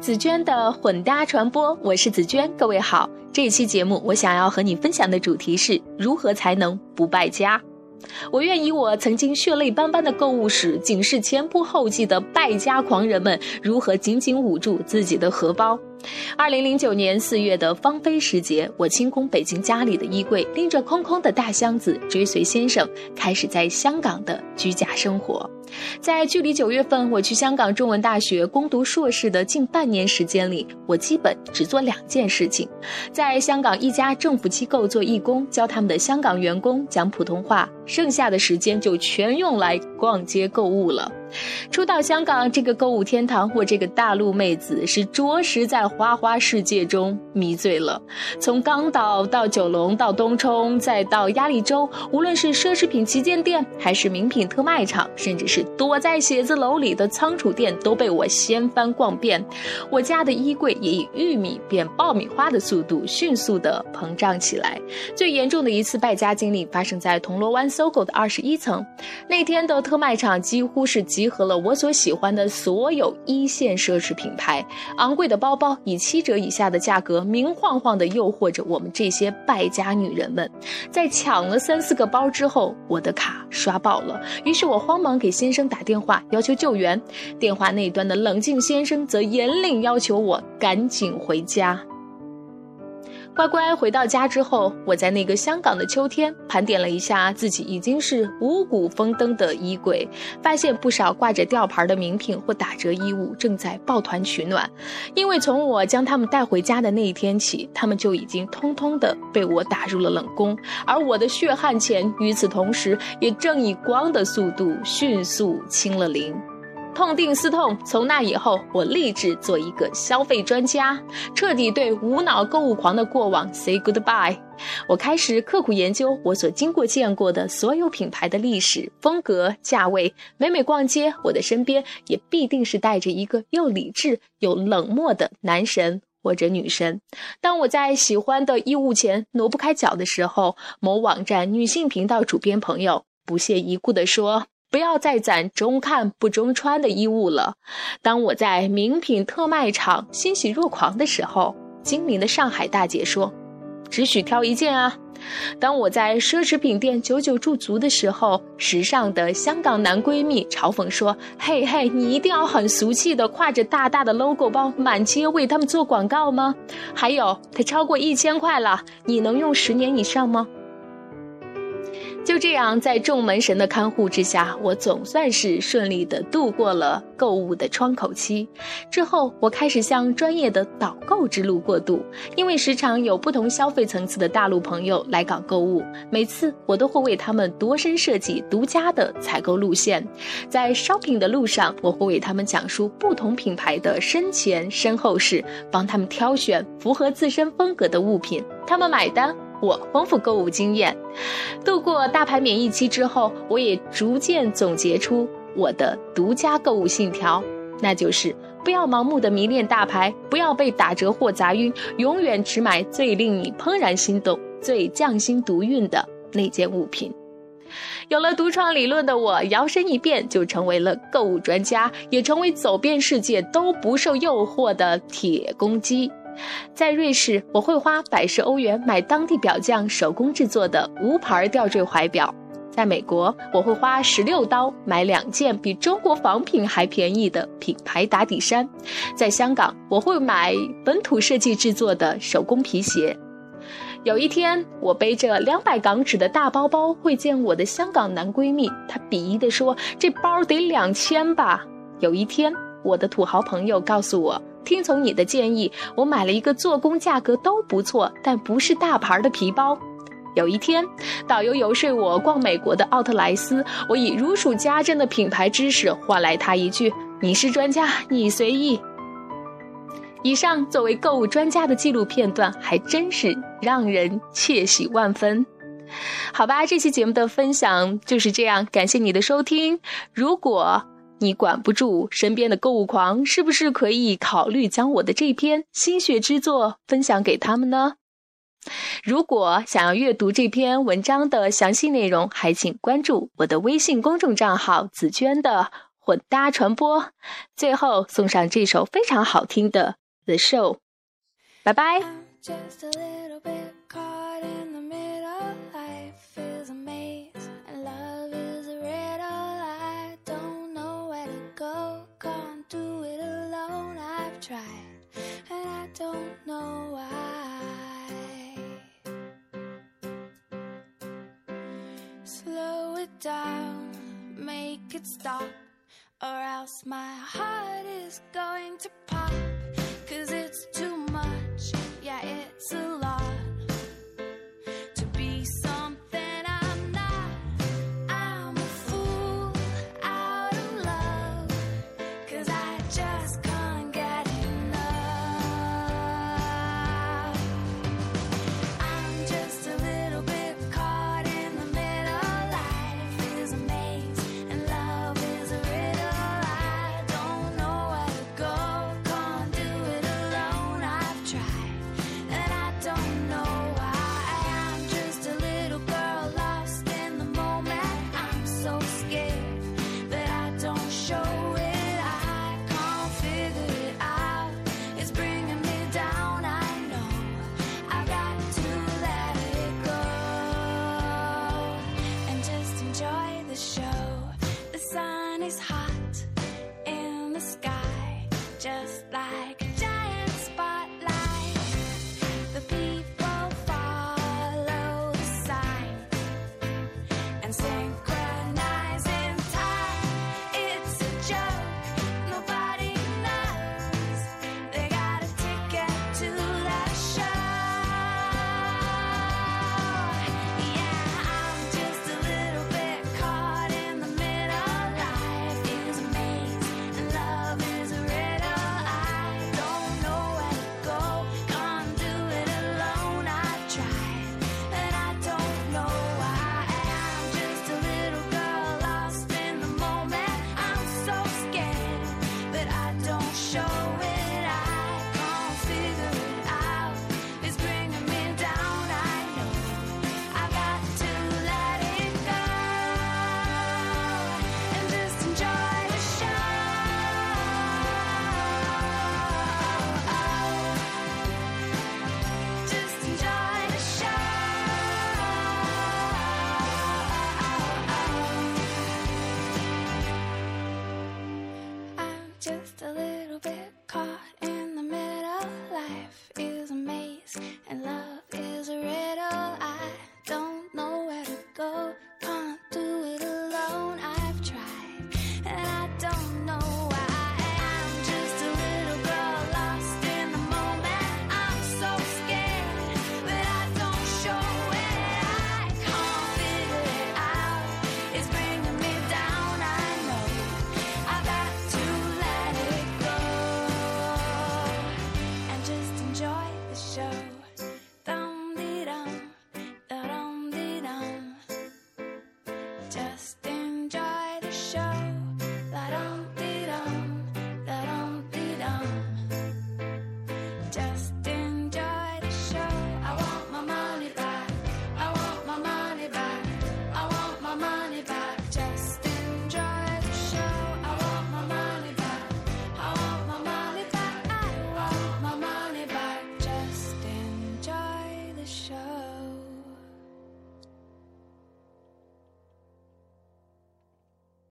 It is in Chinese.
紫娟的混搭传播，我是紫娟，各位好。这一期节目，我想要和你分享的主题是如何才能不败家。我愿以我曾经血泪斑斑的购物史，警示前仆后继的败家狂人们如何紧紧捂住自己的荷包。二零零九年四月的芳菲时节，我清空北京家里的衣柜，拎着空空的大箱子，追随先生开始在香港的居家生活。在距离九月份我去香港中文大学攻读硕士的近半年时间里，我基本只做两件事情：在香港一家政府机构做义工，教他们的香港员工讲普通话；剩下的时间就全用来逛街购物了。初到香港这个购物天堂，我这个大陆妹子是着实在花花世界中迷醉了。从港岛到九龙，到东冲，再到鸭绿洲，无论是奢侈品旗舰店，还是名品特卖场，甚至是躲在写字楼里的仓储店，都被我掀翻逛遍。我家的衣柜也以玉米变爆米花的速度迅速地膨胀起来。最严重的一次败家经历发生在铜锣湾搜狗的二十一层，那天的特卖场几乎是集。集合了我所喜欢的所有一线奢侈品牌，昂贵的包包以七折以下的价格，明晃晃的诱惑着我们这些败家女人们。在抢了三四个包之后，我的卡刷爆了，于是我慌忙给先生打电话要求救援。电话那端的冷静先生则严令要求我赶紧回家。乖乖回到家之后，我在那个香港的秋天盘点了一下自己已经是五谷丰登的衣柜，发现不少挂着吊牌的名品或打折衣物正在抱团取暖，因为从我将他们带回家的那一天起，他们就已经通通的被我打入了冷宫，而我的血汗钱与此同时也正以光的速度迅速清了零。痛定思痛，从那以后，我立志做一个消费专家，彻底对无脑购物狂的过往 say goodbye。我开始刻苦研究我所经过见过的所有品牌的历史、风格、价位。每每逛街，我的身边也必定是带着一个又理智又冷漠的男神或者女神。当我在喜欢的衣物前挪不开脚的时候，某网站女性频道主编朋友不屑一顾地说。不要再攒中看不中穿的衣物了。当我在名品特卖场欣喜若狂的时候，精明的上海大姐说：“只许挑一件啊。”当我在奢侈品店久久驻足的时候，时尚的香港男闺蜜嘲讽说：“嘿嘿，你一定要很俗气的挎着大大的 logo 包满街为他们做广告吗？还有，它超过一千块了，你能用十年以上吗？”就这样，在众门神的看护之下，我总算是顺利的度过了购物的窗口期。之后，我开始向专业的导购之路过渡，因为时常有不同消费层次的大陆朋友来港购物，每次我都会为他们度身设计独家的采购路线。在 shopping 的路上，我会为他们讲述不同品牌的身前身后事，帮他们挑选符合自身风格的物品，他们买单。我丰富购物经验，度过大牌免疫期之后，我也逐渐总结出我的独家购物信条，那就是不要盲目的迷恋大牌，不要被打折货砸晕，永远只买最令你怦然心动、最匠心独运的那件物品。有了独创理论的我，摇身一变就成为了购物专家，也成为走遍世界都不受诱惑的铁公鸡。在瑞士，我会花百十欧元买当地表匠手工制作的无牌吊坠怀表；在美国，我会花十六刀买两件比中国仿品还便宜的品牌打底衫；在香港，我会买本土设计制作的手工皮鞋。有一天，我背着两百港纸的大包包会见我的香港男闺蜜，他鄙夷地说：“这包得两千吧？”有一天，我的土豪朋友告诉我。听从你的建议，我买了一个做工价格都不错，但不是大牌的皮包。有一天，导游游说我逛美国的奥特莱斯，我以如数家珍的品牌知识换来他一句：“你是专家，你随意。”以上作为购物专家的记录片段，还真是让人窃喜万分。好吧，这期节目的分享就是这样，感谢你的收听。如果你管不住身边的购物狂，是不是可以考虑将我的这篇心血之作分享给他们呢？如果想要阅读这篇文章的详细内容，还请关注我的微信公众账号“紫娟的混搭传播。最后送上这首非常好听的《The Show》，拜拜。Could stop, or else my heart love. just